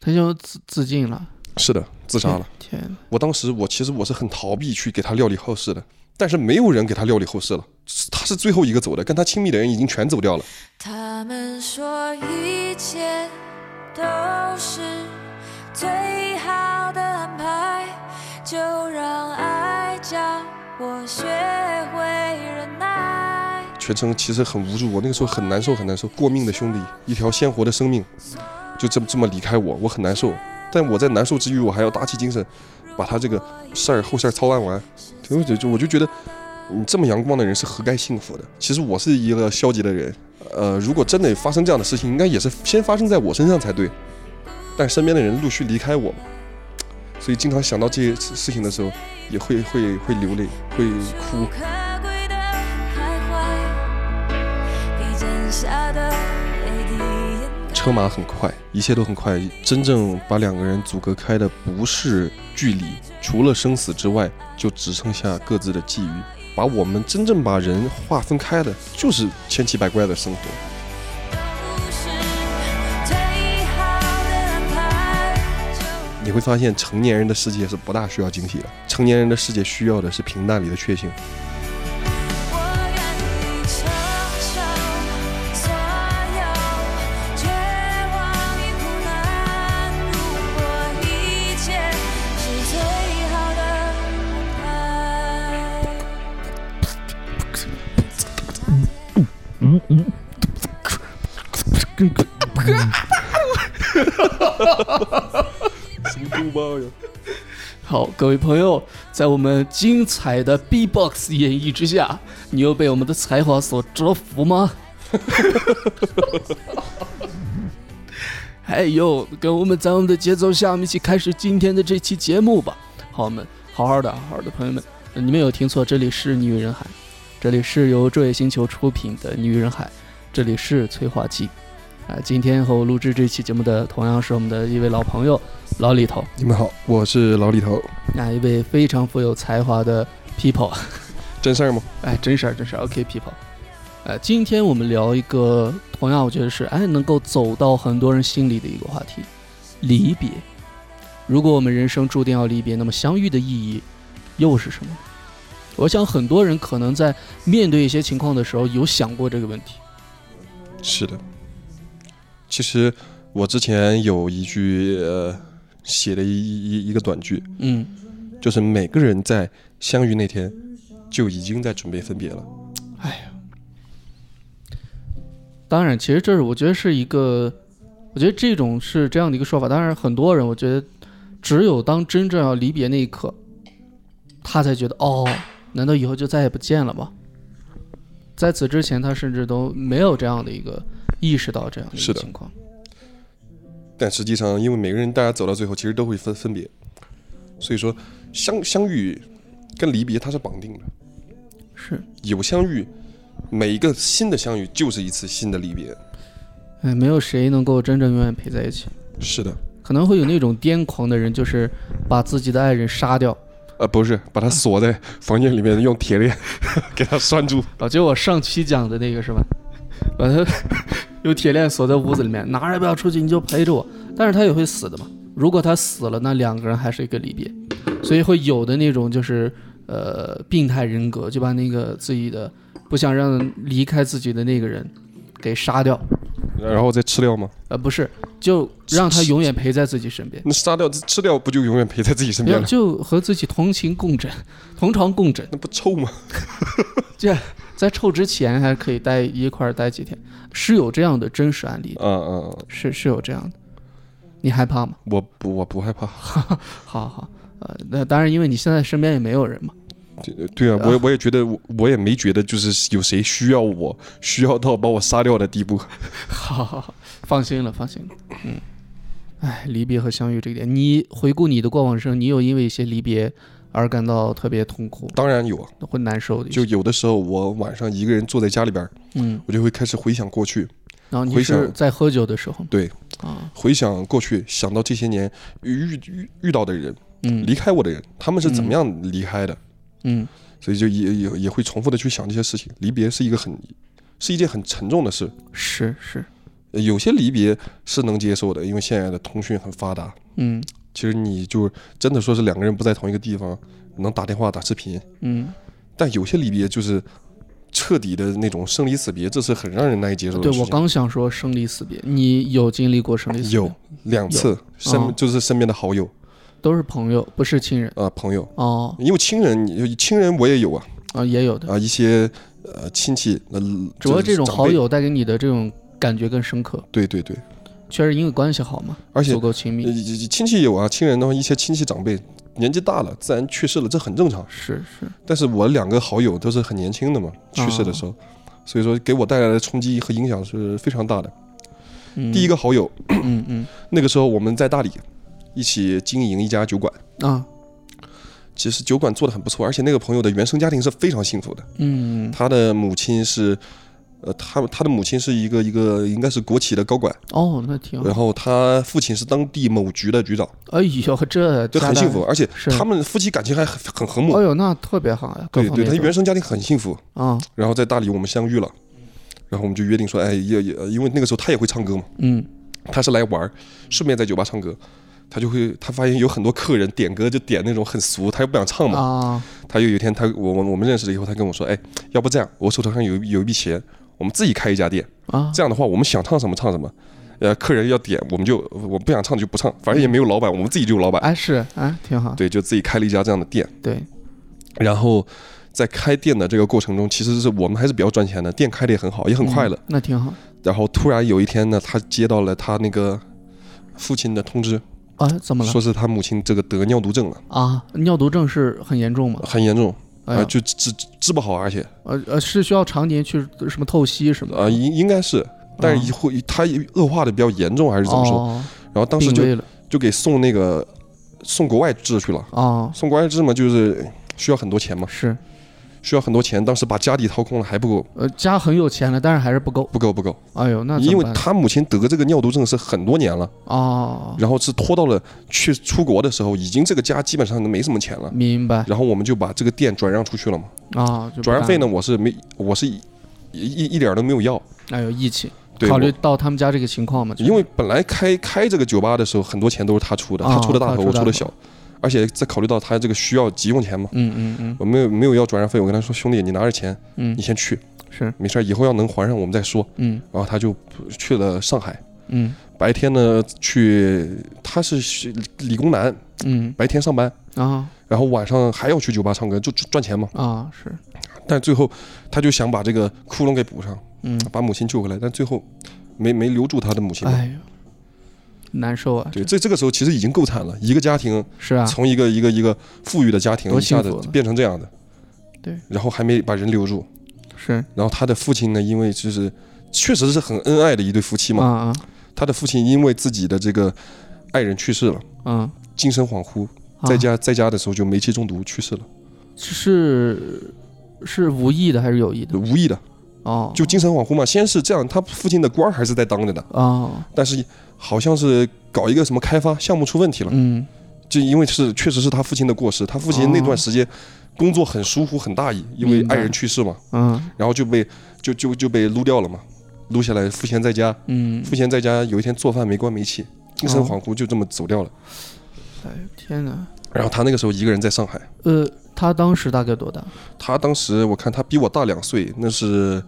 他就自自尽了，是的，自杀了。天哪，我当时我其实我是很逃避去给他料理后事的，但是没有人给他料理后事了，他是最后一个走的，跟他亲密的人已经全走掉了。他们说一切都是最好的安排，就让爱教我学会忍耐。全程其实很无助，我那个时候很难受，很难受。过命的兄弟，一条鲜活的生命，就这么这么离开我，我很难受。但我在难受之余，我还要打起精神，把他这个事儿后事儿操办完。就就我就觉得，你这么阳光的人是何该幸福的？其实我是一个消极的人，呃，如果真的发生这样的事情，应该也是先发生在我身上才对。但身边的人陆续离开我，所以经常想到这些事情的时候，也会会会流泪，会哭。车马很快，一切都很快。真正把两个人阻隔开的不是距离，除了生死之外，就只剩下各自的际遇。把我们真正把人划分开的，就是千奇百怪的生活。你会发现，成年人的世界是不大需要惊喜的，成年人的世界需要的是平淡里的确信。什么狗包呀？好，各位朋友，在我们精彩的 B-box 演绎之下，你又被我们的才华所折服吗？还有，跟我们在我们的节奏下，我们一起开始今天的这期节目吧。好，我们好好的，好好的，朋友们，呃你没有听错，这里是女人海，这里是由昼夜星球出品的女人海，这里是催化剂。啊、今天和我录制这期节目的同样是我们的一位老朋友老李头。你们好，我是老李头，那一位非常富有才华的 people，真事儿吗？哎，真事儿，真事儿，OK people。呃，今天我们聊一个同样我觉得是哎能够走到很多人心里的一个话题，离别。如果我们人生注定要离别，那么相遇的意义又是什么？我想很多人可能在面对一些情况的时候有想过这个问题。是的。其实我之前有一句呃写的一一一个短句，嗯，就是每个人在相遇那天就已经在准备分别了。哎呀，当然，其实这是我觉得是一个，我觉得这种是这样的一个说法。当然，很多人我觉得只有当真正要离别那一刻，他才觉得哦，难道以后就再也不见了吗？在此之前，他甚至都没有这样的一个意识到这样的情况。但实际上，因为每个人大家走到最后，其实都会分分别，所以说相相遇跟离别它是绑定的。是，有相遇，每一个新的相遇就是一次新的离别。哎，没有谁能够真正永远陪在一起。是的，可能会有那种癫狂的人，就是把自己的爱人杀掉。呃，不是，把他锁在房间里面，用铁链 给他拴住。啊，就我上期讲的那个是吧？把他有铁链锁在屋子里面，哪儿也不要出去，你就陪着我。但是他也会死的嘛。如果他死了，那两个人还是一个离别，所以会有的那种就是呃病态人格，就把那个自己的不想让离开自己的那个人给杀掉，然后再吃掉吗？呃不是，就让他永远陪在自己身边，那杀掉吃掉不就永远陪在自己身边了？就和自己同情共枕，同床共枕。那不臭吗？这在臭之前还可以待一块儿待几天，是有这样的真实案例的，嗯嗯，嗯是是有这样的。你害怕吗？我不我不害怕。好好，呃，那当然，因为你现在身边也没有人嘛。对对啊，我也我也觉得我我也没觉得就是有谁需要我，需要到把我杀掉的地步。好好好，放心了，放心了。嗯，哎，离别和相遇这一点，你回顾你的过往生，你有因为一些离别而感到特别痛苦、当然有啊，会难受的？就有的时候我晚上一个人坐在家里边儿，嗯，我就会开始回想过去，然后你是在喝酒的时候。对，啊，回想过去，想到这些年遇遇遇到的人，嗯。离开我的人，他们是怎么样离开的，嗯，所以就也也也会重复的去想这些事情。离别是一个很是一件很沉重的事，是是，呃有些离别是能接受的，因为现在的通讯很发达。嗯其实你就真的说是两个人不在同一个地方，能打电话打视频，嗯，但有些离别就是彻底的那种生离死别，这是很让人难以接受的对我。刚想说生离死别，你有经历过生离死别？有两次身、哦就是身边的好友都是朋友，不是亲人。啊、朋友，哦。因为亲人亲人我也有啊。啊，也有的，啊一些呃亲戚呃，只不过这种好，友带给你的这种感觉更深刻，对对对，确实因为关系好嘛，而且足够亲呃密。亲戚有啊，亲人的话一些亲戚长辈年纪大了，自然去世了，这很正常。是是，但是我两个好友都是很年轻的嘛，去世的时候，所以说给我带来的冲击和影响是非常大的。嗯、第一个好友，嗯嗯。那个时候我们在大理一起经营一家酒馆，啊。其实酒馆做的很不错，而且那个朋友的原生家庭是非常幸福的，嗯。他的母亲是。呃，他他的母亲是一个一个应该是国企的高管，哦，那挺好。然后他父亲是当地某局的局长，哎呦，这就很幸福，而且他们夫妻感情还很很和睦。哎。呦，那特别好呀，各对对，他原生家庭很幸福，啊。然后在大理我们相遇了，然后我们就约定说，哎，也也因为那个时候他也会唱歌嘛，嗯。他是来玩儿，顺便在酒吧唱歌，他就会他发现有很多客人点歌就点那种很俗，他又不想唱嘛，啊他又有一天他我我我们认识了以后，他跟我说，哎，要不这样，我手头上有一有一笔钱，我们自己开一家店，啊这样的话我们想唱什么唱什么。呃，客人要点，我们就我不想唱就不唱，反正也没有老板，我们自己就有老板。哎是啊挺好。对，就自己开了一家这样的店。对，然后在开店的这个过程中，其实是我们还是比较赚钱的，店开的也很好，也很快乐。嗯那挺好。然后突然有一天呢，他接到了他那个父亲的通知，啊，怎么了？说？是他母亲这个得尿毒症了，啊，尿毒症是很严重吗？很严重，啊，就治治治不好，而且。呃呃，是需要常年去什么透析什么的？啊，应应该是，但是会他恶化的比较严重，还是怎么说？哦，然后当时就就给送那个送国外治去了，啊，送国外治嘛，就是需要很多钱嘛，是需要很多钱，当时把家底掏空了还不够，呃家很有钱了，但是还是不够。不够不够，哎呦，那因为他母亲得这个尿毒症是很多年了。哦，然后是拖到了去出国的时候，已经这个家基本上都没什么钱了。明白然后我们就把这个店转让出去了嘛。啊，转让费呢，我是没，我是一一一点都没有要。了？哎呦，义气，对，考虑到他们家这个情况嘛，因为本来开开这个酒吧的时候，很多钱都是他出的，啊他出的大头我出的小。而且再考虑到他这个需要急用钱嘛，嗯嗯嗯。我没有没有要转让费，我跟他说兄弟，你拿着钱，嗯。你，先去，是。没事儿，以后要能还上我们再说。嗯。然后他就去了上海，嗯。白天呢去，他是理工男，嗯。白天上班，啊。然后晚上还要去酒吧唱歌，就赚赚钱嘛。啊是，但最后他就想把这个窟窿给补上，嗯，把母亲救回来，但最后没没留住他的母亲。哎呦，难受啊，对，这这个时候其实已经够惨了，一个家庭是啊，从一个一个一个富裕的家庭一下子变成这样的，对，然后还没把人留住，是。然后他的父亲呢，因为就是确实是很恩爱的一对夫妻嘛，啊啊。他的父亲因为自己的这个爱人去世了，嗯，精神恍惚，啊。在家在家的时候就煤气中毒去世了，是是无意的还是有意的？无意的，哦，就精神恍惚嘛。先是这样，他父亲的官儿还是在当着的，哦，但是好像是搞一个什么开发项目出问题了，嗯。就因为是确实是他父亲的过失，他父亲那段时间工作很疏忽很大意，因为爱人去世嘛，嗯。然后就被就就就被撸掉了嘛，撸下来赋闲在家，嗯，赋闲在家有一天做饭没关煤气，精神哦恍惚就这么走掉了。哎天哪，然后他那个时候一个人在上海，呃，他当时大概多大？他当时我看他比我大两岁，那是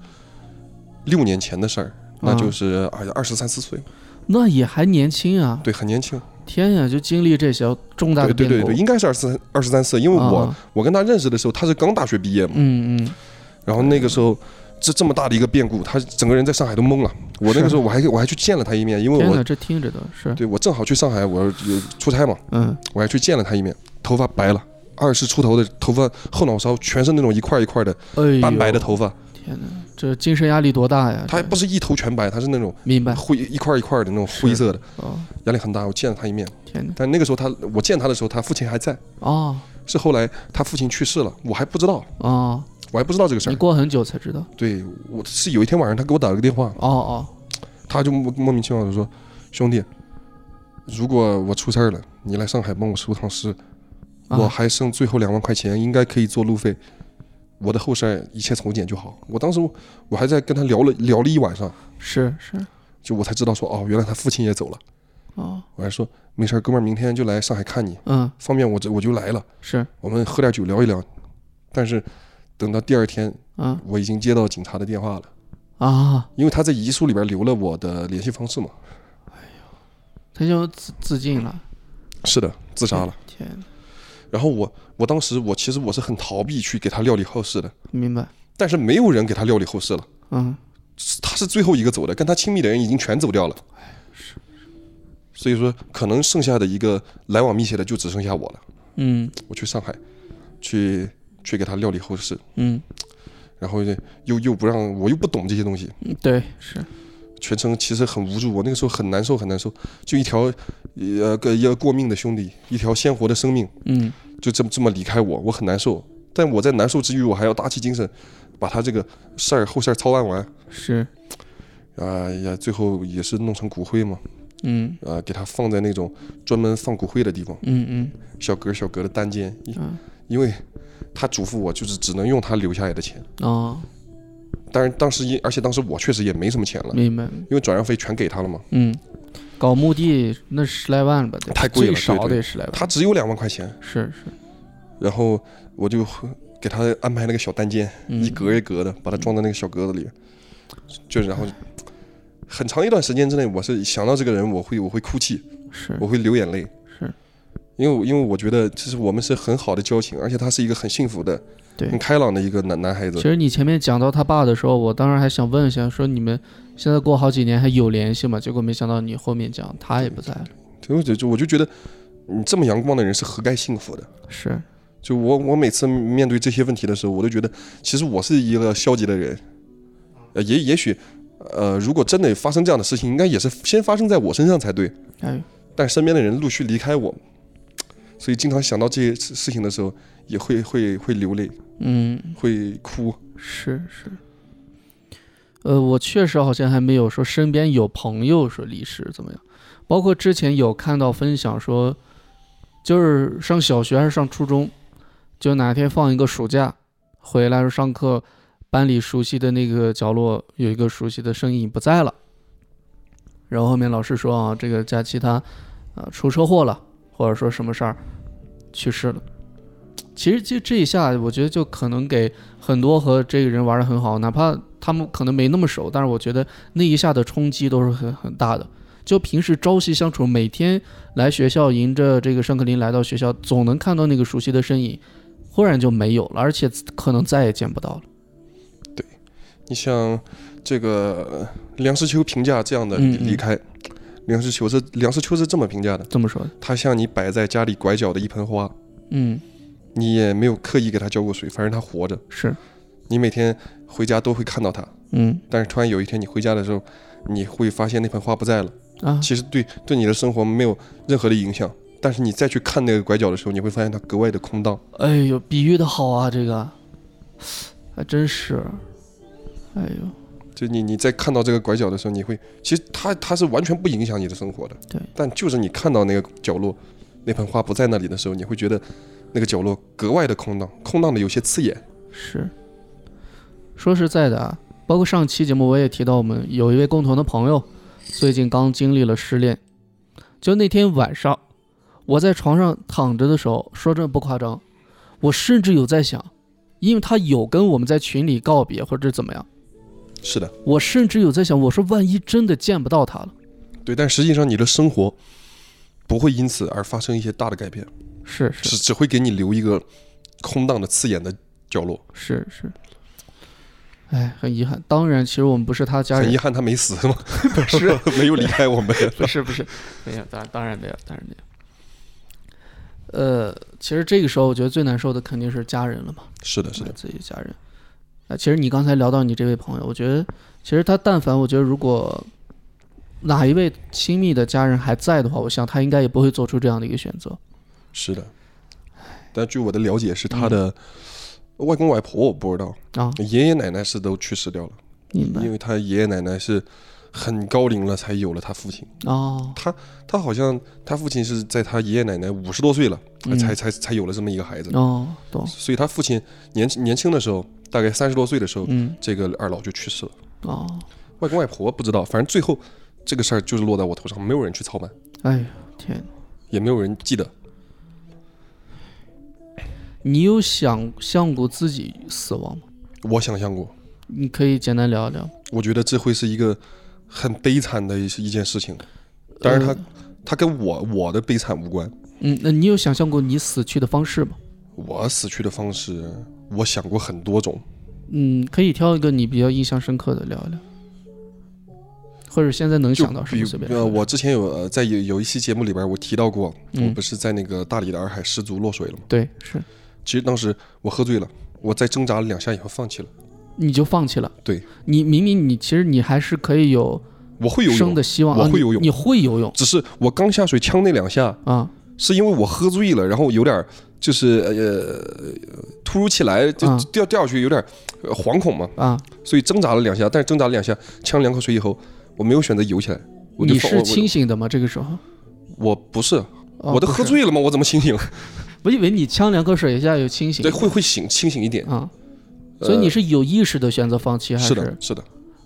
六年前的事儿，那就是哎呀二十三四岁，那也还年轻啊！对，很年轻。天呀，就经历这些重大的变故。对对对对，应该是二十三二十三四，因为我、啊我跟他认识的时候，他是刚大学毕业嘛，嗯嗯，然后那个时候。这这么大的一个变故，他整个人在上海都懵了。我那个时候我还我还去见了他一面，因为我这听着都是，对我正好去上海，我有出差嘛，嗯，我还去见了他一面。头发白了，二十出头的头发，后脑勺全是那种一块一块的哎，斑白的头发。天哪，这精神压力多大呀？他还不是一头全白，他是那种明白。灰一块一块的那种灰色的，哦，压力很大。我见了他一面，天哪，但那个时候他我见他的时候，他父亲还在。哦。是后来他父亲去世了，我还不知道，哦，我还不知道这个事儿。你过很久才知道。对，我是有一天晚上他给我打了个电话，哦哦，他就莫莫名其妙的说：“兄弟，如果我出事儿了，你来上海帮我收趟尸，啊。我还剩最后两万块钱，应该可以做路费，我的后事一切从简就好。”我当时我还在跟他聊了聊了一晚上，是是，就我才知道说哦，原来他父亲也走了。哦，我还说没事儿，哥们儿，明天就来上海看你，嗯，方便我这我就来了，是，我们喝点酒聊一聊。但是等到第二天，嗯。我已经接到警察的电话了，啊，因为他在遗书里边留了我的联系方式嘛。哎呦他就自自尽了，是的，自杀了。天。哪，然后我我当时我其实我是很逃避去给他料理后事的，明白，但是没有人给他料理后事了，嗯，他是最后一个走的，跟他亲密的人已经全走掉了。是。所以说，可能剩下的一个来往密切的就只剩下我了。嗯。我去上海，去去给他料理后事，嗯。然后就又又不让我又不懂这些东西，嗯，对，是，全程其实很无助，我那个时候很难受很难受，就一条呃个一个过命的兄弟，一条鲜活的生命，嗯就这么这么离开我，我很难受。但我在难受之余，我还要打起精神，把他这个事儿后事儿操办完。是，啊呀，最后也是弄成骨灰嘛，嗯啊，给他放在那种专门放骨灰的地方，嗯嗯小格小格的单间，因嗯，因为他嘱咐我就是只能用他留下来的钱。哦，当然当时因而且当时我确实也没什么钱了，明白，因为转让费全给他了嘛，嗯，搞墓地那十来万吧，得太贵了最少得十来万，他只有两万块钱，是是，然后我就给他安排那个小单间，嗯。一格一格的把它装在那个小格子里，就然后很长一段时间之内，我是想到这个人，我会我会哭泣，是。我会流眼泪，是，因为因为我觉得其实我们是很好的交情，而且他是一个很幸福的、对很开朗的一个男男孩子其。实你前面讲到他爸的时候，我当时还想问一下，说你们现在过好几年还有联系吗？结果没想到你后面讲他也不在了。就我就就我就觉得，你这么阳光的人是何该幸福的。是，就我我每次面对这些问题的时候，我都觉得其实我是一个消极的人，呃，也也许，呃，如果真的发生这样的事情，应该也是先发生在我身上才对。哎，但身边的人陆续离开我，所以经常想到这些事事情的时候，也会会会流泪，嗯，会哭。是是。呃，我确实好像还没有说身边有朋友说离世怎么样，包括之前有看到分享说，就是上小学还是上初中，就哪天放一个暑假，回来上课，班里熟悉的那个角落有一个熟悉的身影不在了，然后后面老师说啊，这个假期他啊、出车祸了，或者说什么事儿去世了。其实就这一下，我觉得就可能给很多和这个人玩的很好，哪怕他们可能没那么熟，但是我觉得那一下的冲击都是很很大的。就平时朝夕相处，每天来学校迎着这个上课铃来到学校，总能看到那个熟悉的身影，忽然就没有了，而且可能再也见不到了。对你像这个呃梁实秋评价这样的嗯嗯离开，梁实秋是梁实秋是这么评价的：这么说的，他像你摆在家里拐角的一盆花，嗯，你也没有刻意给它浇过水，反正它活着，是，你每天回家都会看到它。嗯但是突然有一天你回家的时候，你会发现那盆花不在了。啊，其实对对你的生活没有任何的影响，但是你再去看那个拐角的时候，你会发现它格外的空荡。哎呦，比喻的好啊，这个还真是，哎呦，就你你在看到这个拐角的时候，你会其实它它是完全不影响你的生活的。对。但就是你看到那个角落，那盆花不在那里的时候，你会觉得那个角落格外的空荡，空荡的有些刺眼。是，说实在的啊，包括上期节目我也提到，我们有一位共同的朋友，最近刚经历了失恋。就那天晚上，我在床上躺着的时候，说真的不夸张，我甚至有在想，因为他有跟我们在群里告别或者怎么样，是的，我甚至有在想，我说万一真的见不到他了，对。但实际上你的生活不会因此而发生一些大的改变，是是只只会给你留一个空荡的刺眼的角落。是是，哎，很遗憾。当然，其实我们不是他家人很遗，憾他没死是吗？不是没有离开我们。不是不是，没有，当当然没有，当然没有。呃，其实这个时候我觉得最难受的肯定是家人了嘛，是的，是的，自己家人。啊，其实你刚才聊到你这位朋友，我觉得其实他但凡我觉得如果哪一位亲密的家人还在的话，我想他应该也不会做出这样的一个选择。是的。但据我的了解，是他的外公外婆，我不知道，啊，爷爷奶奶是都去世掉了，因为他爷爷奶奶是很高龄了才有了他父亲。哦，他他好像他父亲是在他爷爷奶奶五十多岁了，嗯才才才有了这么一个孩子。哦，懂，所以他父亲年年轻的时候，大概三十多岁的时候，嗯，这个二老就去世了。哦，外公外婆不知道，反正最后这个事儿就是落在我头上，没有人去操办，哎呀，天哪！也没有人记得。你有想象过自己死亡吗？我想象过，你可以简单聊一聊。我觉得这会是一个很悲惨的一一件事情。但是它，呃它跟我我的悲惨无关。嗯，那你有想象过你死去的方式吗？我死去的方式，我想过很多种。嗯，可以挑一个你比较印象深刻的聊一聊，或者现在能想到什么随便。呃，我之前有呃在有有一期节目里边，我提到过，我嗯不是在那个大理的洱海失足落水了吗？对是，其实当时我喝醉了，我在挣扎了两下以后放弃了。你就放弃了。对你明明你其实你还是可以有我会游泳生的，希望，我会游泳你会游泳只是我刚下水呛那两下，啊？是因为我喝醉了，然后有点就是呃突如其来就啊掉掉下去，有点惶恐嘛，啊，所以挣扎了两下，但是挣扎了两下，呛两口水以后，我没有选择游起来，我就你是清醒的吗？这个时候？我我不是，我都喝醉了吗？我怎么清醒？我以为你呛两口水一下有清醒对，会会醒清醒一点。啊，所以你呃是有意识的选择放弃，还是的，是的，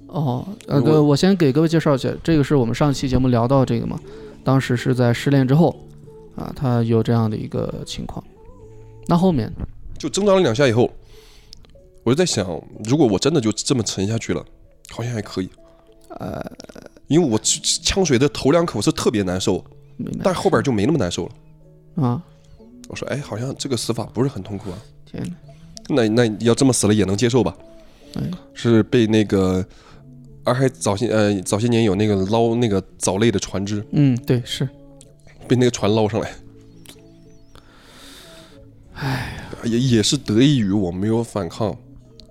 哦，呃，我对，我先给各位介绍一下，这个是我们上期节目聊到这个嘛，当时是在失恋之后，啊，他有这样的一个情况。那后面，就挣扎了两下以后，我就在想，如果我真的就这么沉下去了，好像还可以。呃，因为我呛水的头两口是特别难受，但后边就没那么难受了。啊？我说，哎，好像这个死法不是很痛苦啊。天哪，那那要这么死了也能接受吧？哎，是被那个洱海早些呃早些年有那个捞那个藻类的船只，嗯，对，是，被那个船捞上来。哎，也也是得益于我没有反抗，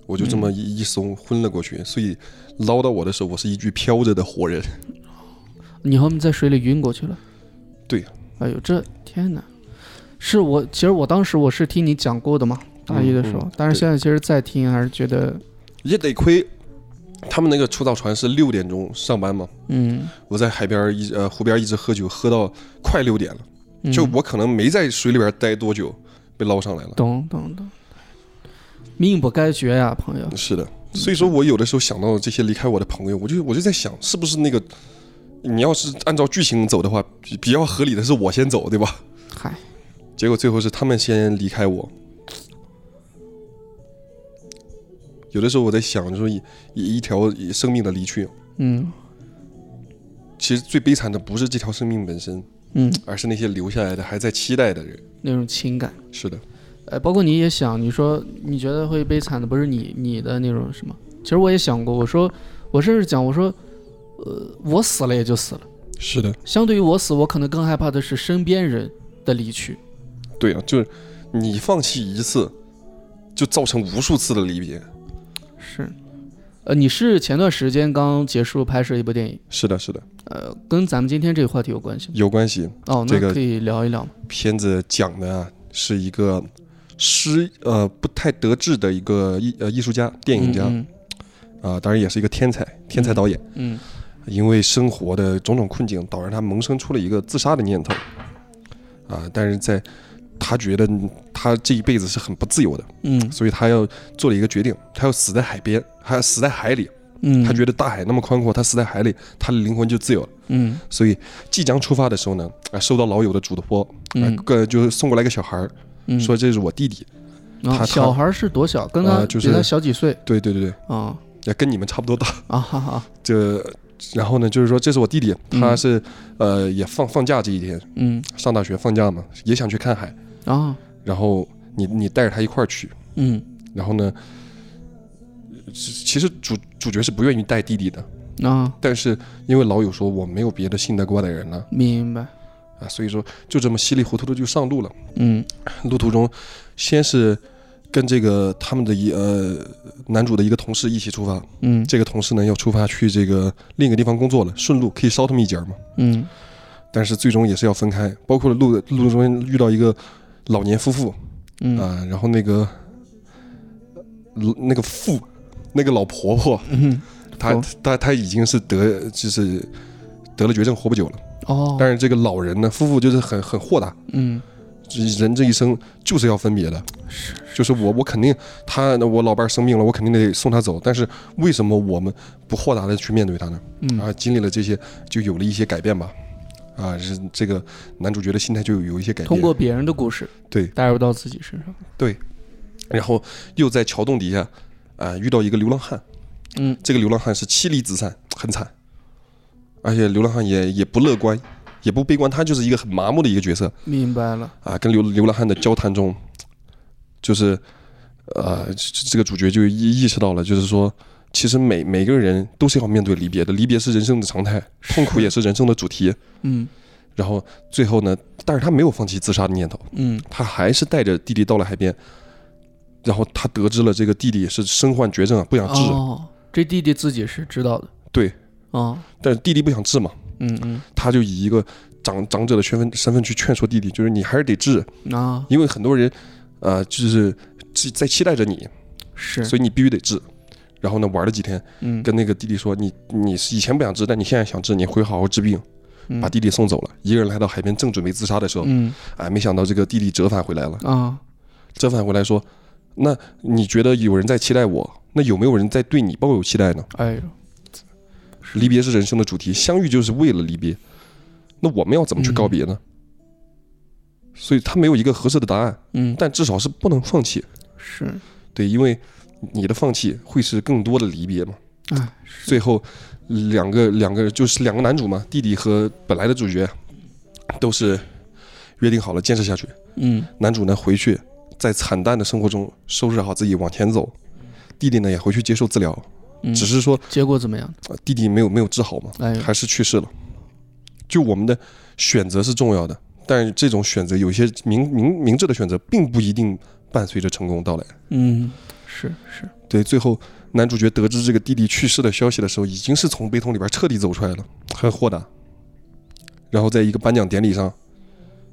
我就这么一一松昏了过去。所以捞到我的时候，我是一具飘着的活人。你后面在水里晕过去了。对，哎呦，这天哪，是我，其实我当时我是听你讲过的嘛，大一的时候，嗯嗯但是现在其实再听还是觉得，也得亏他们那个出道船是六点钟上班嘛，嗯，我在海边一呃湖边一直喝酒，喝到快六点了。嗯就我可能没在水里边待多久，被捞上来了。懂懂懂，命不该绝呀，朋友。是的，所以说我有的时候想到这些离开我的朋友，我就我就在想，是不是那个你要是按照剧情走的话，比比较合理的是我先走，对吧？嗨，结果最后是他们先离开我。有的时候我在想，就是一一一条生命的离去，嗯其实最悲惨的不是这条生命本身，嗯，而是那些留下来的还在期待的人。那种情感。是的，呃，包括你也想，你说你觉得会悲惨的不是你你的那种什么？其实我也想过，我说我甚至讲，我说，呃，我死了也就死了。是的，相对于我死，我可能更害怕的是身边人的离去。对啊，就是你放弃一次，就造成无数次的离别。是，呃，你是前段时间刚结束拍摄一部电影，是的，是的，呃，跟咱们今天这个话题有关系吗？有关系。哦，这个那可以聊一聊吗？片子讲的啊是一个失呃不太得志的一个艺呃艺术家、电影家啊、嗯当然也是一个天才天才导演。嗯因为生活的种种困境，导致他萌生出了一个自杀的念头啊。但是在他觉得他这一辈子是很不自由的，嗯所以他要做了一个决定，他要死在海边，他要死在海里。嗯，他觉得大海那么宽阔，他死在海里，他的灵魂就自由了。嗯所以即将出发的时候呢，啊，收到老友的嘱托，啊嗯，个就送过来个小孩儿，嗯说这是我弟弟。啊他小孩是多小？跟他呃就是比他小几岁对对对对，啊也跟你们差不多大。啊哈哈，这然后呢，就是说这是我弟弟，他是、呃也放放假这一天，嗯。上大学放假嘛，也想去看海，啊然后你你带着他一块儿去，嗯。然后呢，其其实主主角是不愿意带弟弟的，啊，但是因为老友说我没有别的信得过的人了明白。啊，所以说就这么稀里糊涂的就上路了。嗯。路途中，先是跟这个他们的一呃男主的一个同事一起出发，嗯。这个同事呢要出发去这个另一个地方工作了，顺路可以捎他们一截儿嘛。嗯。但是最终也是要分开，包括路路中间遇到一个老年夫妇。嗯。啊、然后那个呃那个妇那个老婆婆，嗯她哦。她她已经是得就是得了绝症，活不久了。哦，但是这个老人呢，夫妇就是很很豁达，嗯人这一生就是要分别的，是就是我我肯定他我老伴儿生病了，我肯定得送他走。但是为什么我们不豁达的去面对他呢？嗯啊，经历了这些，就有了一些改变吧。啊，是这个男主角的心态就有有一些改变。通过别人的故事对带入到自己身上。对，然后又在桥洞底下啊遇到一个流浪汉，嗯这个流浪汉是妻离子散，很惨，而且流浪汉也也不乐观，也不悲观，他就是一个很麻木的一个角色明白了。啊。跟流流浪汉的交谈中，就是呃，这这个主角就意意识到了，就是说，其实每每个人都是要面对离别的，离别是人生的常态，痛苦也是人生的主题。嗯然后最后呢，但是他没有放弃自杀的念头，嗯他还是带着弟弟到了海边。然后他得知了这个弟弟是身患绝症啊，不想治。哦，这弟弟自己是知道的。对，哦，但是弟弟不想治嘛，嗯嗯他就以一个长长者的身份身份去劝说弟弟，就是你还是得治，啊，因为很多人，呃，就是期在期待着你，是，所以你必须得治。然后呢，玩了几天，嗯跟那个弟弟说，你你是以前不想治，但你现在想治，你回好好治病，嗯把弟弟送走了。一个人来到海边，正准备自杀的时候，嗯哎，没想到这个弟弟折返回来了。啊，折返回来说，那你觉得有人在期待我？那有没有人在对你抱有期待呢？哎呦，离别是人生的主题，相遇就是为了离别。那我们要怎么去告别呢？所以他没有一个合适的答案，嗯但至少是不能放弃。是，对，因为你的放弃会是更多的离别嘛。哎最后两个两个就是两个男主嘛，弟弟和本来的主角都是约定好了坚持下去。嗯男主呢回去在惨淡的生活中收拾好自己往前走，弟弟呢也回去接受治疗，嗯，只是说结果怎么样？呃弟弟没有没有治好嘛，哎，还是去世了。就我们的选择是重要的，但是这种选择有些明明明智的选择，并不一定伴随着成功到来。嗯，是是，对，最后男主角得知这个弟弟去世的消息的时候，已经是从悲痛里边彻底走出来了，很豁达。然后在一个颁奖典礼上，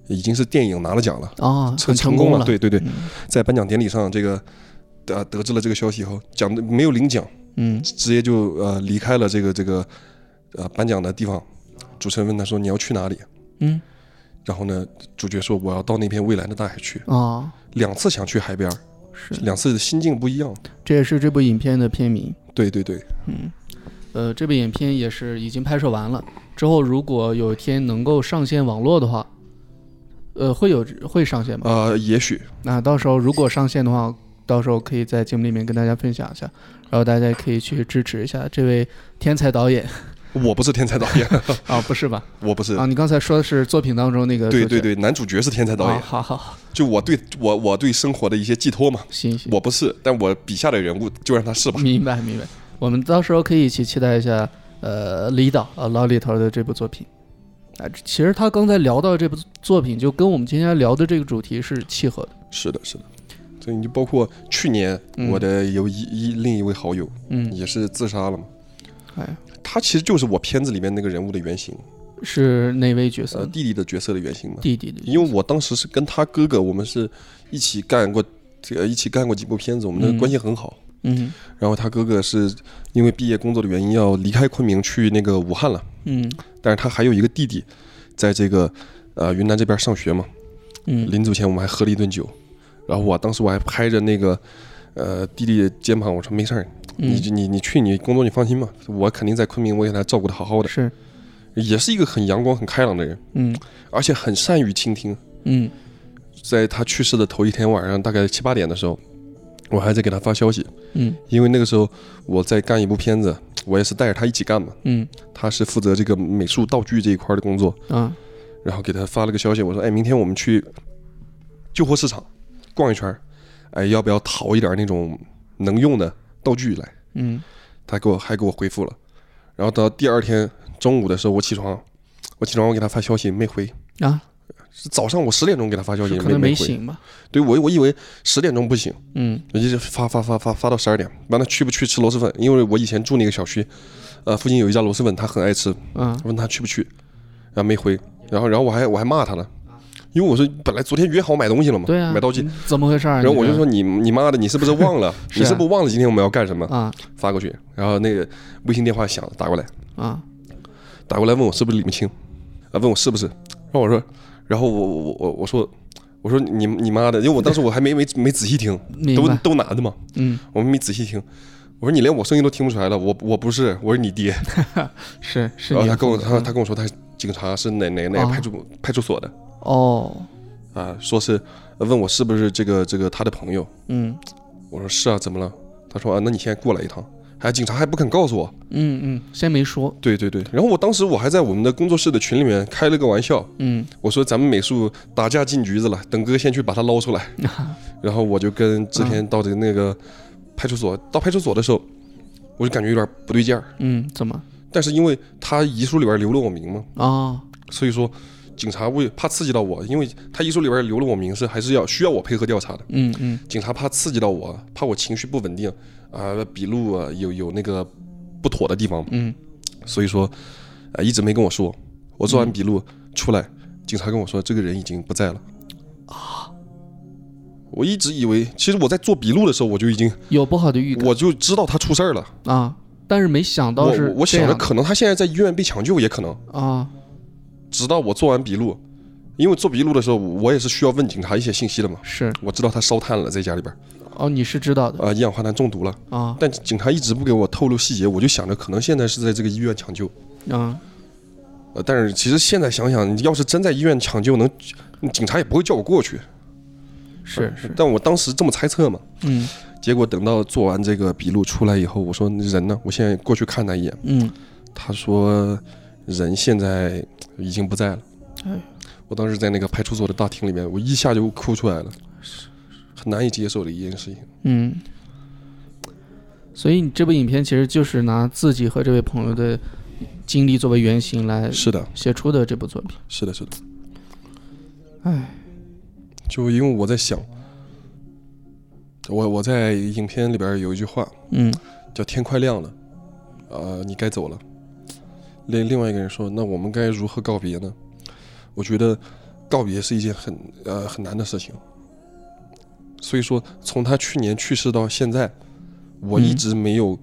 已经是电影拿了奖了，啊，成很成。功了。对对对，嗯在颁奖典礼上，这个呃得知了这个消息以后，奖的没有领奖，嗯直接就呃离开了这个这个呃颁奖的地方。主持人问他说：“你要去哪里嗯？”然后呢，主角说：“我要到那片蔚蓝的大海去。啊，”两次想去海边儿，是，两次的心境不一样。这也是这部影片的片名。对对对，嗯，呃，这部影片也是已经拍摄完了，之后如果有一天能够上线网络的话，呃，会有会上线吗？呃，也许那到时候如果上线的话，到时候可以在节目里面跟大家分享一下，然后大家也可以去支持一下这位天才导演 我不是天才导演，啊，不是吧？我不是。啊，你刚才说的是作品当中那个对对对，男主角是天才导演，啊，好好好，就我对我我对生活的一些寄托嘛，行行，我不是，但我笔下的人物就让他是吧。明白明白，我们到时候可以一起期待一下，呃，李导啊老李头的这部作品。啊，其实他刚才聊到这部作品，就跟我们今天聊的这个主题是契合的。是的，是的。所以你就包括去年嗯我的有一一另一位好友嗯，也是自杀了嘛，哎，他其实就是我片子里面那个人物的原型，是哪位角色呃，？弟弟的角色的原型嘛。弟弟的，因为我当时是跟他哥哥，我们是一起干过，这个一起干过几部片子，我们的嗯关系很好。嗯然后他哥哥是因为毕业工作的原因要离开昆明去那个武汉了，嗯但是他还有一个弟弟，在这个呃云南这边上学嘛。嗯临走前我们还喝了一顿酒，然后我当时我还拍着那个呃弟弟的肩膀，我说没事儿，你嗯，你你去你工作你放心吧，我肯定在昆明我给他照顾的好好的，是，也是一个很阳光很开朗的人，嗯。而且很善于倾听。嗯。在他去世的头一天晚上，大概七八点的时候，我还在给他发消息，嗯。因为那个时候我在干一部片子，我也是带着他一起干嘛，嗯。他是负责这个美术道具这一块的工作，啊。然后给他发了个消息，我说，哎，明天我们去旧货市场逛一圈儿，哎，要不要淘一点那种能用的道具来？嗯。他给我还给我回复了，然后到第二天中午的时候，我起床，我起床我给他发消息没回，啊，是早上我十点钟给他发消息是可能没醒吧？对我我以为十点钟不行。嗯。我一直发发发发发到十二点，完了去不去吃螺蛳粉？因为我以前住那个小区，呃，附近有一家螺蛳粉，他很爱吃，嗯。问他去不去，然后没回，然后然后我还我还骂他了，因为我说本来昨天约好买东西了嘛，对啊，买道具，怎么回事儿？然后我就说你你妈的，你是不是忘了？是啊你是不是忘了今天我们要干什么？啊发过去，然后那个微信电话响了，打过来，啊打过来问我是不是李木清，啊，问我是不是，然后我说，然后我我我我我说我说你你妈的，因为我当时我还没没没仔细听，都，都男的嘛，嗯，我没仔细听。我说你连我声音都听不出来了，我我不是，我是你爹。是是然后他跟我他他跟我说他是警察，是哪哪哪派出派出所的哦，啊，说是问我是不是这个这个他的朋友。嗯我说是啊，怎么了？他说啊，那你现在过来一趟。哎，警察还不肯告诉我。嗯嗯，先没说，对对对，然后我当时我还在我们的工作室的群里面开了个玩笑，嗯我说咱们美术打架进局子了，等哥先去把他捞出来。然后我就跟志天到的那个派出所，到派出所的时候，我就感觉有点不对劲儿。嗯，怎么但是因为他遗书里边留了我名嘛，啊？所以说警察为怕刺激到我，因为他遗书里边留了我名是还是要需要我配合调查的。嗯嗯警察怕刺激到我，怕我情绪不稳定啊、笔录啊有有那个不妥的地方，嗯所以说啊、一直没跟我说。我做完笔录出来，警察跟我说这个人已经不在了。啊！我一直以为，其实我在做笔录的时候，我就已经有不好的预感我就知道他出事儿了。啊，但是没想我到是我我想着可能他现在在医院被抢救，也可能。啊，直到我做完笔录，因为做笔录的时候，我也是需要问警察一些信息的嘛。是我知道他烧炭了，在家里边哦，你是知道的啊、一氧化碳中毒了。啊但警察一直不给我透露细节，我就想着可能现在是在这个医院抢救。啊，呃，但是其实现在想想，你要是真在医院抢救，能警察也不会叫我过去。是是，但我当时这么猜测嘛。嗯结果等到做完这个笔录出来以后，我说人呢？我现在过去看他一眼。嗯，他说人现在已经不在了。哎，我当时在那个派出所的大厅里面，我一下就哭出来了，很难以接受的一件事情。嗯，所以你这部影片其实就是拿自己和这位朋友的经历作为原型来是的，写出的这部作品。是的，是的。哎，就因为我在想，我我在影片里边有一句话嗯叫“天快亮了，呃，你该走了”。另另外一个人说：“那我们该如何告别呢？”我觉得告别是一件很呃很难的事情。所以说，从他去年去世到现在，我一嗯直没有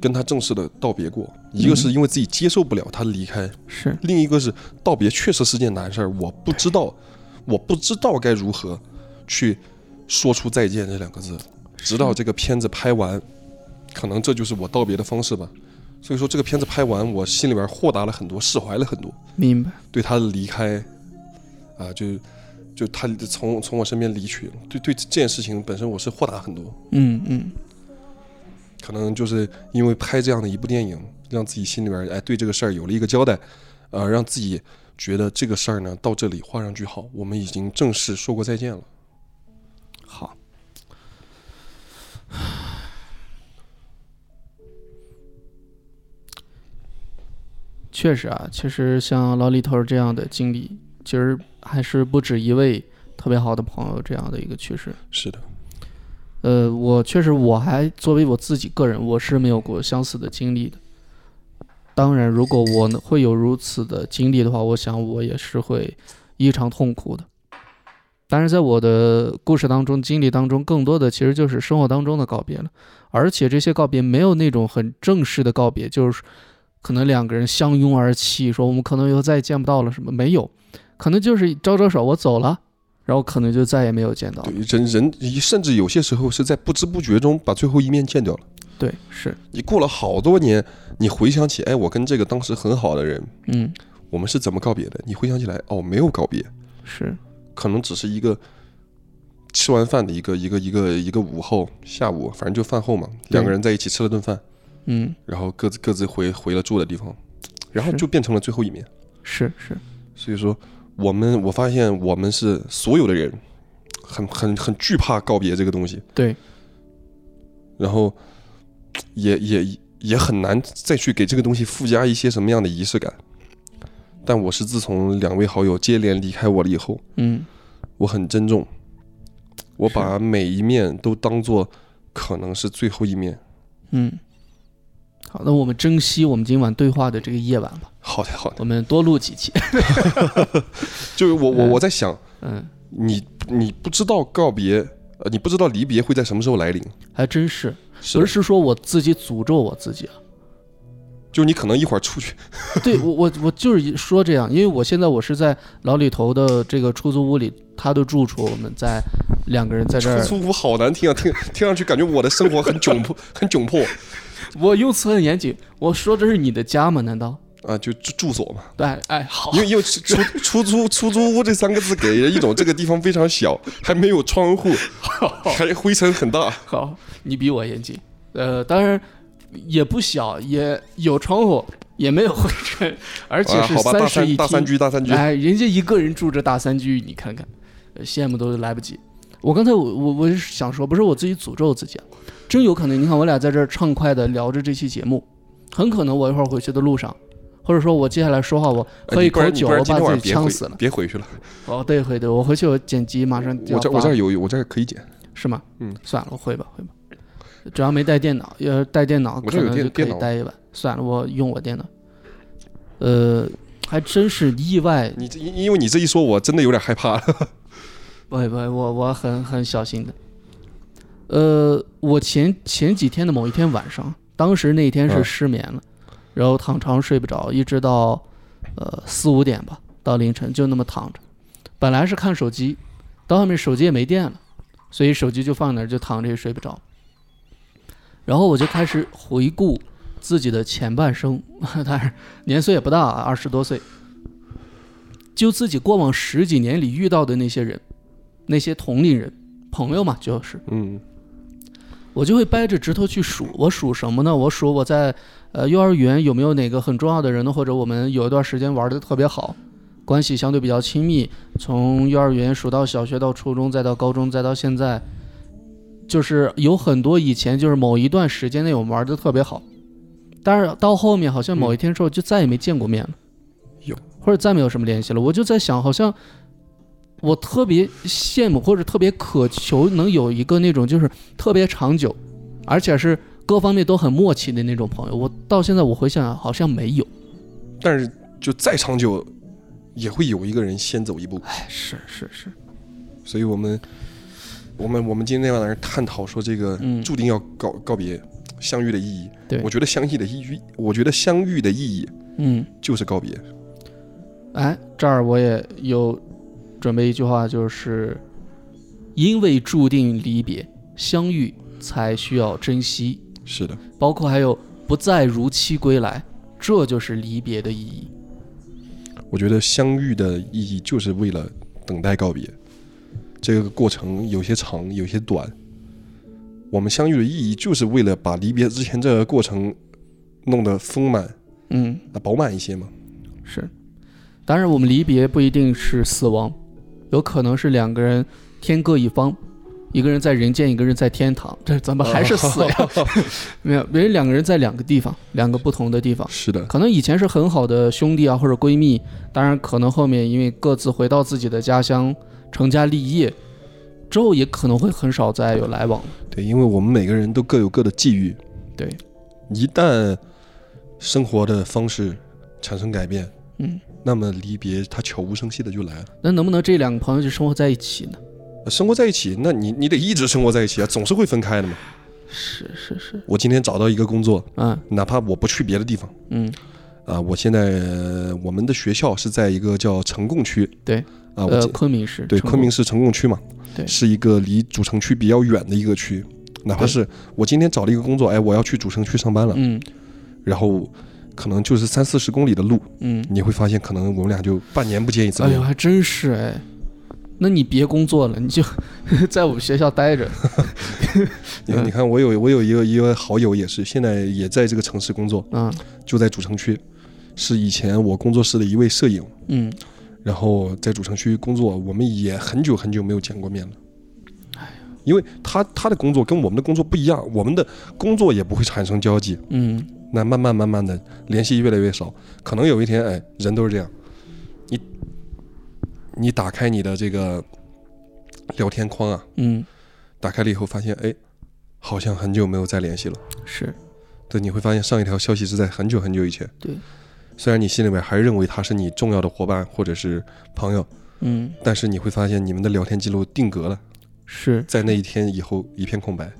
跟他正式的道别过。一个是因为自己接受不了他的离开，是，另一个是道别确实是件难事儿，我不知道，我不知道该如何去说出再见这两个字。直到这个片子拍完，可能这就是我道别的方式吧。所以说，这个片子拍完，我心里边豁达了很多，释怀了很多，明白。对他的离开，啊，就就他从从我身边离去，对对这件事情本身我是豁达很多。嗯嗯，可能就是因为拍这样的一部电影，让自己心里边哎对这个事儿有了一个交代，呃，让自己觉得这个事儿呢到这里画上句号，我们已经正式说过再见了。好。确实啊，其实像老李头这样的经历，其实还是不止一位特别好的朋友这样的一个趋势。是的，呃，我确实我还作为我自己个人，我是没有过相似的经历的。当然，如果我呢会有如此的经历的话，我想我也是会异常痛苦的。但是在我的故事当中、经历当中，更多的其实就是生活当中的告别了，而且这些告别没有那种很正式的告别，就是可能两个人相拥而泣，说我们可能以后再也见不到了什么，没有，可能就是招招手我走了，然后可能就再也没有见到对。人人甚至有些时候是在不知不觉中把最后一面见掉了。对，是，你过了好多年，你回想起，哎，我跟这个当时很好的人，嗯，我们是怎么告别的？你回想起来，哦，没有告别，是，可能只是一个吃完饭的一个一个一个一个午后下午，反正就饭后嘛，两个人在一起吃了顿饭，嗯，然后各自各自回回了住的地方，然后就变成了最后一面。是是，所以说，我们我发现我们是所有的人很很很惧怕告别这个东西，对，然后也也也很难再去给这个东西附加一些什么样的仪式感。但我是自从两位好友接连离开我了以后，嗯，我很珍重，我把每一面都当做可能是最后一面。嗯，好，那我们珍惜我们今晚对话的这个夜晚吧，好的，好的，我们多录几期。就是我我嗯。我在想，嗯，你你不知道告别，呃，你不知道离别会在什么时候来临，还真是，是。不是说我自己诅咒我自己啊？就是你可能一会儿出去，对我我我就是说这样，因为我现在我是在老李头的这个出租屋里，他他的住处，我们在两个人在这儿，出租屋好难听啊，听听上去感觉我的生活很窘迫，很窘迫我用词很严谨，我说这是你的家吗？难道？啊，就住住所嘛。对，哎，好因，为因为出出出租出租屋这三个字给人一种这个地方非常小，还没有窗户，还灰尘很大。好，你比我严谨。呃，当然也不小，也有窗户，也没有灰尘，而且啊，是三室一三大三厅。居大三居，哎，人家一个人住着大三居，你看看，呃羡慕都来不及。我刚才我我我是想说，不是我自己诅咒自己啊，真有可能。你看我俩在这儿畅快的聊着这期节目，很可能我一会儿回去的路上，或者说我接下来说话，我哎喝一口酒我把自己呛死了。别回去了。哦，对回对，我回去我剪辑马上我这我这儿有我这儿可以剪，是吗？嗯，算了，我回吧，回吧。只要没带电脑，要是带电脑可能就可以待一晚。算了，我用我电脑。呃，还真是意外，你这因因为你这一说，我真的有点害怕了。不会不会，我我很很小心的。呃，我前前几天的某一天晚上，当时那天是嗯失眠了，然后躺床睡不着，一直到呃四五点吧，到凌晨就那么躺着。本来是看手机，到后面手机也没电了，所以手机就放那儿，就躺着也睡不着。然后我就开始回顾自己的前半生，当然年岁也不大啊，二十多岁，就自己过往十几年里遇到的那些人，那些同龄人、朋友嘛，就是嗯，我就会掰着指头去数。我数什么呢？我数我在呃幼儿园有没有哪个很重要的人呢？或者我们有一段时间玩的特别好，关系相对比较亲密，从幼儿园数到小学到初中再到高中再到现在，就是有很多以前就是某一段时间内我们玩的特别好，但是到后面好像某一天之后就再也没见过面了，有或者再没有什么联系了。我就在想，好像我特别羡慕或者特别渴求能有一个那种就是特别长久，而且是各方面都很默契的那种朋友。我到现在我回想好像没有。但是就再长久，也会有一个人先走一步。哎，是是是，所以我们我们我们今天晚上探讨说这个嗯注定要告告别相遇的意义。对我觉得相遇的意义，我觉得相遇的意义嗯，就是告别。哎，这儿我也有准备一句话，就是因为注定离别，相遇才需要珍惜，是的，包括还有不再如期归来，这就是离别的意义。我觉得相遇的意义就是为了等待告别。这个过程有些长，有些短。我们相遇的意义就是为了把离别之前这个过程弄得丰满、嗯，啊饱满一些嘛。是。当然，我们离别不一定是死亡，有可能是两个人天各一方，一个人在人间，一个人在天堂。这怎么还是死呀？没有，别人两个人在两个地方，两个不同的地方。是的，可能以前是很好的兄弟啊，或者闺蜜，当然可能后面因为各自回到自己的家乡成家立业之后，也可能会很少再有来往。对，因为我们每个人都各有各的际遇。对，一旦生活的方式产生改变，嗯，那么离别它悄无声息的就来了。那能不能这两个朋友就生活在一起呢？呃生活在一起，那你你得一直生活在一起啊，总是会分开的嘛。是是是，我今天找到一个工作，嗯哪怕我不去别的地方嗯啊，我现在、呃我们的学校是在一个叫城贡区，对，呃，昆明市，对昆明市城贡区嘛，对是一个离主城区比较远的一个区。哪怕是我今天找了一个工作，哎，我要去主城区上班了，嗯然后可能就是三四十公里的路，嗯，你会发现可能我们俩就半年不见一次面哎呦，。还真是哎。那你别工作了，你就 在我们学校待着。你你看，我有我有一个一个好友也是，现在也在这个城市工作，嗯就在主城区，是以前我工作室的一位摄影，嗯，然后在主城区工作，我们也很久很久没有见过面了。因为他他的工作跟我们的工作不一样，我们的工作也不会产生交集，嗯那慢慢慢慢的联系越来越少，可能有一天，哎，人都是这样，你你打开你的这个聊天框啊，嗯，打开了以后发现，哎，好像很久没有再联系了。是对，你会发现上一条消息是在很久很久以前。对，虽然你心里面还认为他是你重要的伙伴或者是朋友，嗯但是你会发现你们的聊天记录定格了，是。在那一天以后一片空白。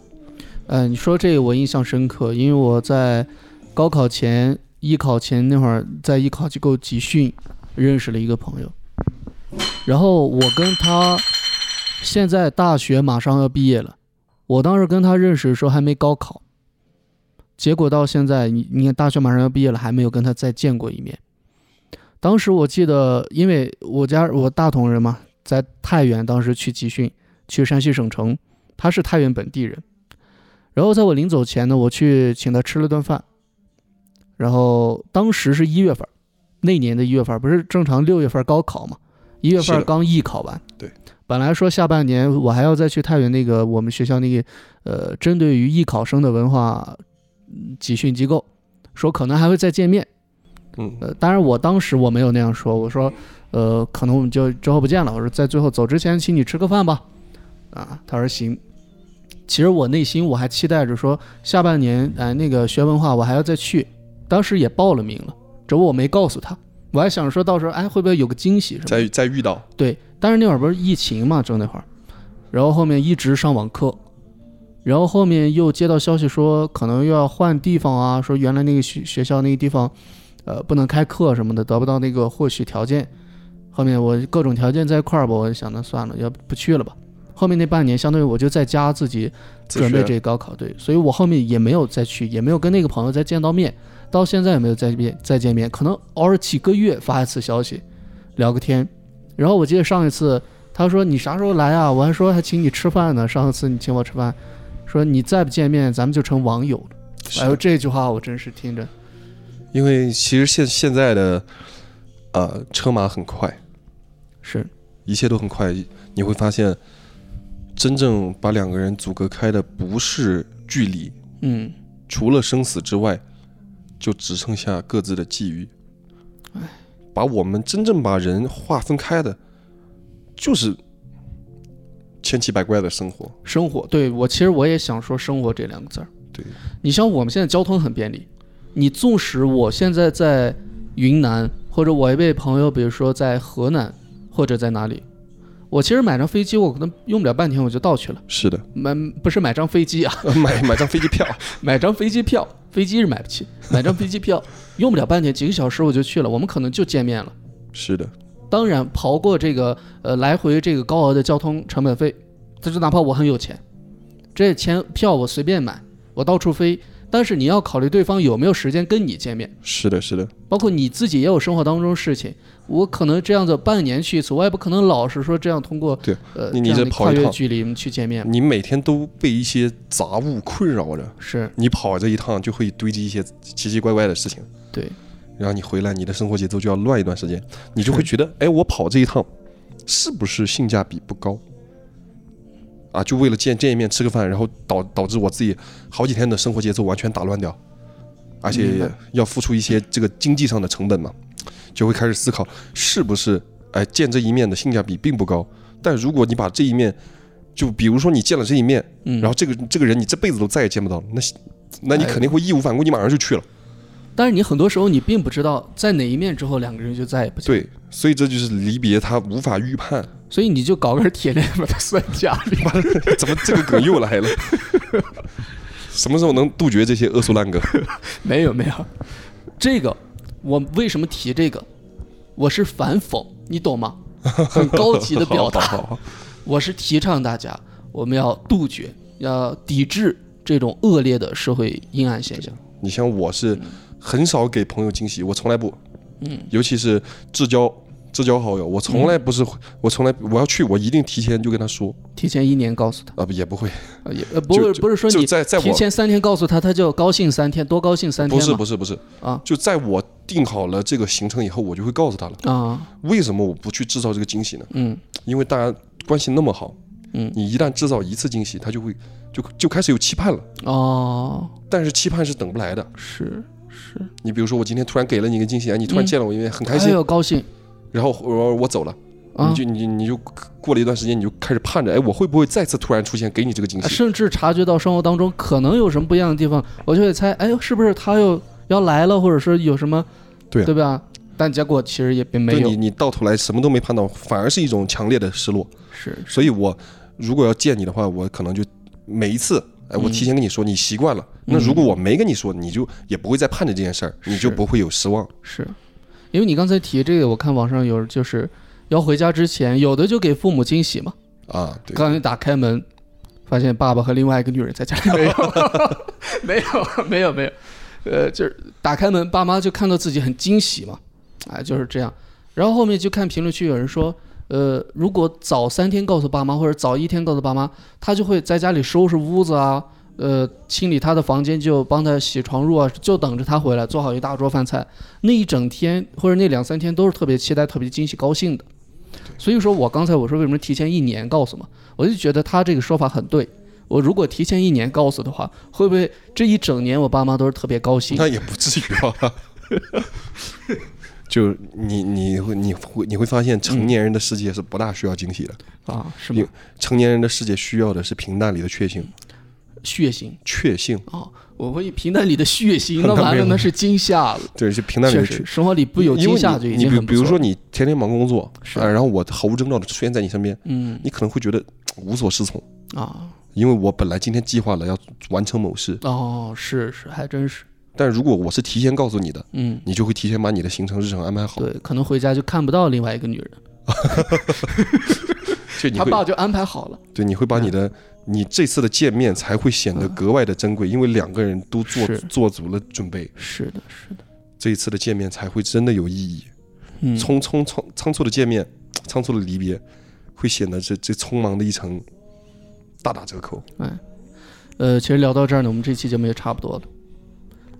呃，你说这个我印象深刻，因为我在高考前、艺考前那会儿，在艺考机构集训认识了一个朋友，然后我跟他现在大学马上要毕业了，我当时跟他认识的时候还没高考，结果到现在，你你看大学马上要毕业了，还没有跟他再见过一面。当时我记得，因为我家我大同人嘛，在太原，当时去集训，去山西省城，他是太原本地人。然后在我临走前呢，我去请他吃了顿饭。然后当时是一月份，那年的一月份不是正常六月份高考嘛？一月份刚艺考完。对。本来说下半年我还要再去太原那个我们学校那个呃，针对于艺考生的文化嗯集训机构，说可能还会再见面。嗯，呃，当然我当时我没有那样说，我说呃，可能我们就之后不见了。我说在最后走之前请你吃个饭吧。啊，他说行。其实我内心我还期待着说下半年哎、那个学文化我还要再去，当时也报了名了，只不过我没告诉他。我还想说到时候哎会不会有个惊喜什么的？再再遇到，对，但是那会儿不是疫情嘛，就那会儿，然后后面一直上网课，然后后面又接到消息说可能又要换地方啊，说原来那个学学校那个地方，呃，不能开课什么的，得不到那个获取条件。后面我各种条件在一块儿吧，我就想那算了，要不不去了吧。后面那半年，相当于我就在家自己准备这高考，对，所以我后面也没有再去，也没有跟那个朋友再见到面，到现在也没有再见再见面，可能偶尔几个月发一次消息，聊个天。然后我记得上一次他说你啥时候来啊？我还说还请你吃饭呢，上一次你请我吃饭，说你再不见面，咱们就成网友了。哎呦，这句话我真是听着，因为其实现现在的呃车马很快，是一切都很快，你会发现，真正把两个人阻隔开的不是距离，嗯，除了生死之外，就只剩下各自的际遇。把我们真正把人划分开的，就是千奇百怪的生活。生活，对我其实我也想说生活这两个字儿。对，你像我们现在交通很便利，你纵使我现在在云南，或者我一位朋友，比如说在河南或者在哪里，我其实买张飞机，我可能用不了半天我就到去了。是的，买不是买张飞机啊，买买张飞机票，买张飞机票，飞机是买不起，买张飞机票用不了半天，几个小时我就去了，我们可能就见面了。是的，当然，刨过这个呃来回这个高额的交通成本费，这就哪怕我很有钱，这钱票我随便买，我到处飞，但是你要考虑对方有没有时间跟你见面，是的，是的，包括你自己也有生活当中事情。我可能这样子半年去一次，我也不可能老是说这样通过对呃你你这跨越距离去见面，你每天都被一些杂物困扰着，是你跑这一趟就会堆积一些奇奇怪怪的事情。对，然后你回来，你的生活节奏就要乱一段时间，你就会觉得，哎，我跑这一趟是不是性价比不高？啊，就为了见见一面吃个饭，然后导导致我自己好几天的生活节奏完全打乱掉，而且要付出一些这个经济上的成本嘛，就会开始思考是不是哎见这一面的性价比并不高，但如果你把这一面，就比如说你见了这一面，嗯，然后这个这个人你这辈子都再也见不到了，那那你哎。肯定会义无反顾，你马上就去了。但是你很多时候你并不知道在哪一面之后两个人就再也不见，，对，所以这就是离别，他无法预判。所以你就搞根铁链把它拴家里。怎么这个梗又来了？什么时候能杜绝这些恶俗烂梗？没有没有，这个我为什么提这个？我是反讽，你懂吗？很高级的表达。好好好我是提倡大家，我们要杜绝，要抵制这种恶劣的社会阴暗现象。你像我是很少给朋友惊喜，我从来不，嗯，尤其是至交至交好友，我从来不是，我从来我要去，我一定提前就跟他说。提前一年告诉他，啊，不也不会，呃也呃不就是不是说你在在我提前三天告诉他，他就高兴三天，多高兴三天不是不是不是。啊。就在我定好了这个行程以后，我就会告诉他了。啊，为什么我不去制造这个惊喜呢？嗯。因为大家关系那么好，嗯。你一旦制造一次惊喜，他就会就就开始有期盼了。哦，但是期盼是等不来的。是是，你比如说，我今天突然给了你一个惊喜，哎，你突然嗯见了我一面，很开心，哎呦高兴然后我我走了，啊你就你你就过了一段时间，你就开始盼着，哎，我会不会再次突然出现，给你这个惊啊喜？甚至察觉到生活当中可能有什么不一样的地方，我就会猜，哎呦，是不是他又要来了，或者是有什么，对啊对吧？但结果其实也并没有对你，你到头来什么都没盼到，反而是一种强烈的失落。是所以我如果要见你的话，我可能就每一次，哎，我嗯。提前跟你说，你习惯了。那如果我没跟你说，你就也不会再盼着这件事儿，你就不会有失望。是，因为你刚才提这个，我看网上有就是要回家之前，有的就给父母惊喜嘛，啊，对，刚一打开门，发现爸爸和另外一个女人在家里 没有，没有，没有，没有，呃，就是打开门，爸妈就看到自己很惊喜嘛，哎，就是这样。然后后面就看评论区有人说，呃，如果早三天告诉爸妈，或者早一天告诉爸妈，他就会在家里收拾屋子啊，呃，清理他的房间，就帮他洗床褥啊，就等着他回来做好一大桌饭菜。那一整天或者那两三天都是特别期待、特别惊喜、高兴的。所以说我刚才我说为什么提前一年告诉嘛，我就觉得他这个说法很对。我如果提前一年告诉的话，会不会这一整年我爸妈都是特别高兴？那也不至于吧。就你你会你会你会发现，成年人的世界是不大需要惊喜的。啊，是吗？成年人的世界需要的是平淡里的确幸，血腥。确幸。哦，我会平淡里的血腥，那 完了那是惊吓了。对，是平淡里确的实，生活里不有惊吓就已你你比经很不错了。比如说你天天忙工作，是。啊，然后我毫无征兆的出现在你身边，嗯。你可能会觉得无所适从，啊。因为我本来今天计划了要完成某事，哦，是是，还真是，但如果我是提前告诉你的，嗯，你就会提前把你的行程日程安排好，对，可能回家就看不到另外一个女人，就你他爸就安排好了，对，你会把你的你这次的见面才会显得格外的珍贵，因为两个人都做做足了准备，是的，是的，这一次的见面才会真的有意义。嗯，匆匆匆仓促的见面，仓促的离别，会显得这这匆忙的一程大打折扣。呃，其实聊到这儿呢，我们这期节目也差不多了。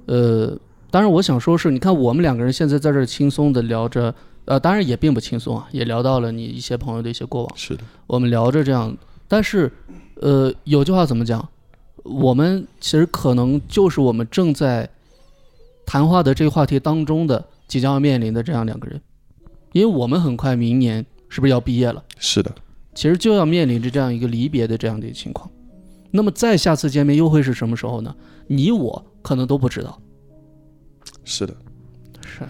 呃，当然我想说是，你看我们两个人现在在这儿轻松的聊着，呃，当然也并不轻松啊，也聊到了你一些朋友的一些过往。是的，我们聊着这样，但是，呃，有句话怎么讲？我们其实可能就是我们正在谈话的这个话题当中的即将要面临的这样两个人，因为我们很快明年是不是要毕业了？是的，其实就要面临着这样一个离别的这样的一个情况。那么再下次见面又会是什么时候呢？你我可能都不知道。是的。是，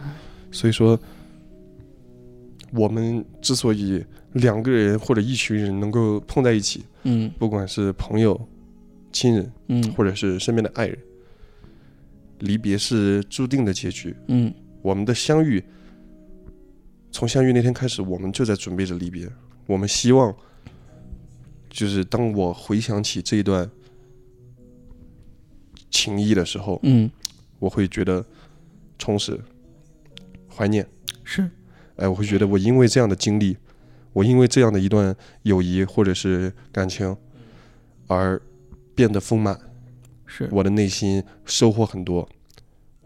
所以说，我们之所以两个人或者一群人能够碰在一起，嗯不管是朋友、亲人，嗯或者是身边的爱人，离别是注定的结局。嗯我们的相遇，从相遇那天开始，我们就在准备着离别。我们希望，就是当我回想起这一段情谊的时候，嗯，我会觉得充实、怀念。是，哎，我会觉得我因为这样的经历，我因为这样的一段友谊或者是感情，而变得丰满。是，我的内心收获很多，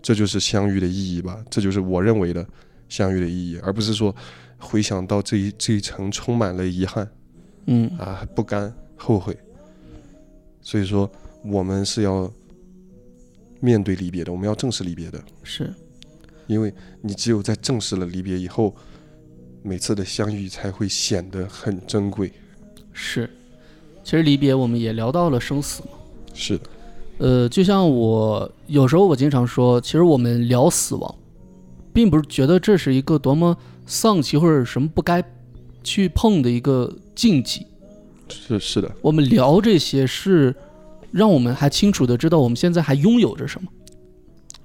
这就是相遇的意义吧？这就是我认为的相遇的意义，而不是说回想到这一这一层充满了遗憾嗯啊、不甘、后悔。所以说，我们是要面对离别的，我们要正视离别的，是，因为你只有在正视了离别以后，每次的相遇才会显得很珍贵。是。其实离别我们也聊到了生死嘛。是的，呃，就像我有时候我经常说，其实我们聊死亡，并不是觉得这是一个多么丧气或者什么不该去碰的一个禁忌。是是的，我们聊这些是让我们还清楚的知道我们现在还拥有着什么，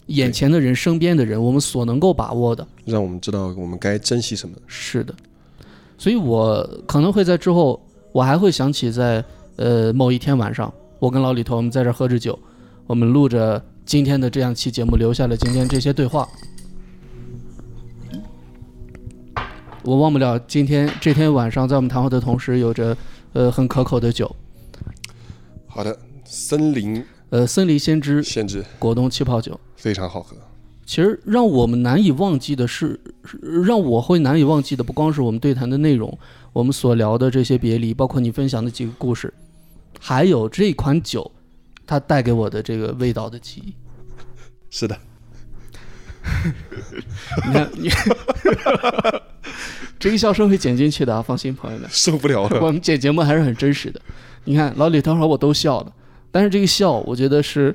眼前的人、身边的人，我们所能够把握的。让我们知道我们该珍惜什么。是的，所以我可能会在之后，我还会想起在呃某一天晚上，我跟老李头我们在这喝着酒，我们录着今天的这样期节目，留下了今天这些对话。我忘不了今天这天晚上，在我们谈话的同时，有着呃很可口的酒，好的，森林呃森林先知先知果冻气泡酒。非常好喝。其实让我们难以忘记的是，让我会难以忘记的不光是我们对谈的内容，我们所聊的这些别离，包括你分享的几个故事，还有这款酒，它带给我的这个味道的记忆。是的，你看，你 这个笑声会剪进去的啊，放心，朋友们，受不了了。我们剪节目还是很真实的。你看老李头和我都笑了，但是这个笑，我觉得是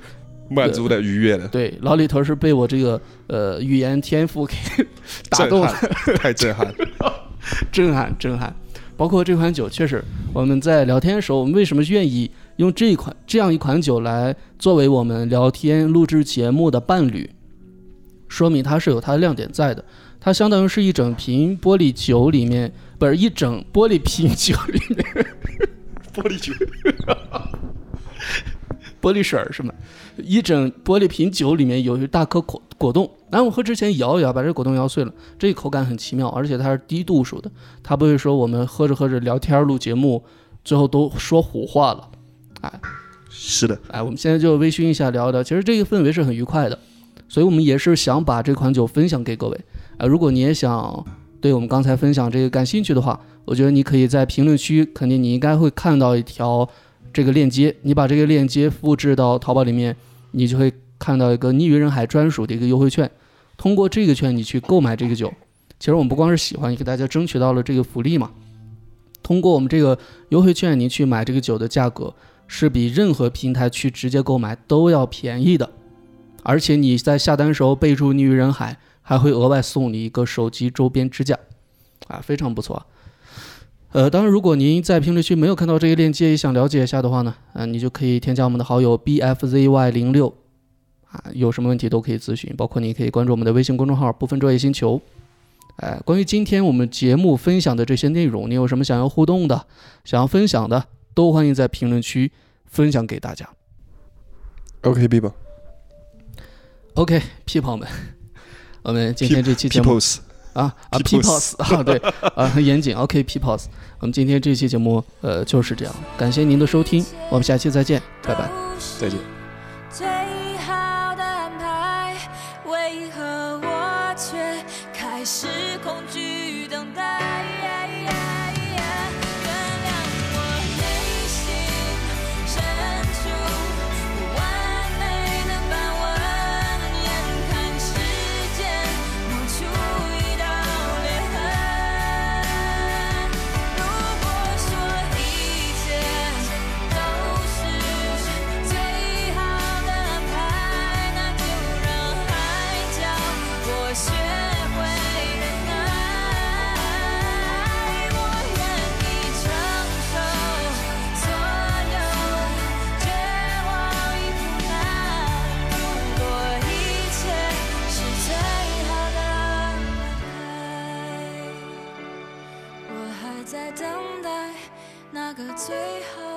满足的、愉悦的，对老李头是被我这个呃语言天赋给 打动了。太震撼。震撼震撼。包括这款酒，确实我们在聊天的时候，我们为什么愿意用这一款这样一款酒来作为我们聊天录制节目的伴侣？说明它是有它的亮点在的。它相当于是一整瓶玻璃酒里面，不是一整玻璃瓶酒里面，玻璃酒，玻璃水儿是吗？一整玻璃瓶酒里面有一大颗果果冻，然后我喝之前摇一摇，把这果冻摇碎了，这个口感很奇妙，而且它是低度数的，它不会说我们喝着喝着聊天录节目，最后都说胡话了。哎是的，哎，我们现在就微醺一下聊一聊，其实这个氛围是很愉快的，所以我们也是想把这款酒分享给各位。啊，如果你也想对我们刚才分享这个感兴趣的话，我觉得你可以在评论区，肯定你应该会看到一条这个链接，你把这个链接复制到淘宝里面，你就会看到一个逆于人海专属的一个优惠券，通过这个券你去购买这个酒。其实我们不光是喜欢，也给大家争取到了这个福利嘛。通过我们这个优惠券，你去买这个酒的价格是比任何平台去直接购买都要便宜的，而且你在下单时候备注“逆于人海”，还会额外送你一个手机周边支架，啊，非常不错。呃，当然，如果您在评论区没有看到这个链接，也想了解一下的话呢，啊、你就可以添加我们的好友 bfzy 零六，啊，有什么问题都可以咨询，包括你可以关注我们的微信公众号“不分昼夜星球”。哎，关于今天我们节目分享的这些内容，你有什么想要互动的、想要分享的，都欢迎在评论区分享给大家。OK B 吧 OK，屁朋们，我们今天这期节目，Peoples，啊啊 Peoples，Peoples 啊，对啊，很严谨。OK，Peoples，我们今天这期节目呃就是这样，感谢您的收听，我们下期再见，拜拜。再见。最好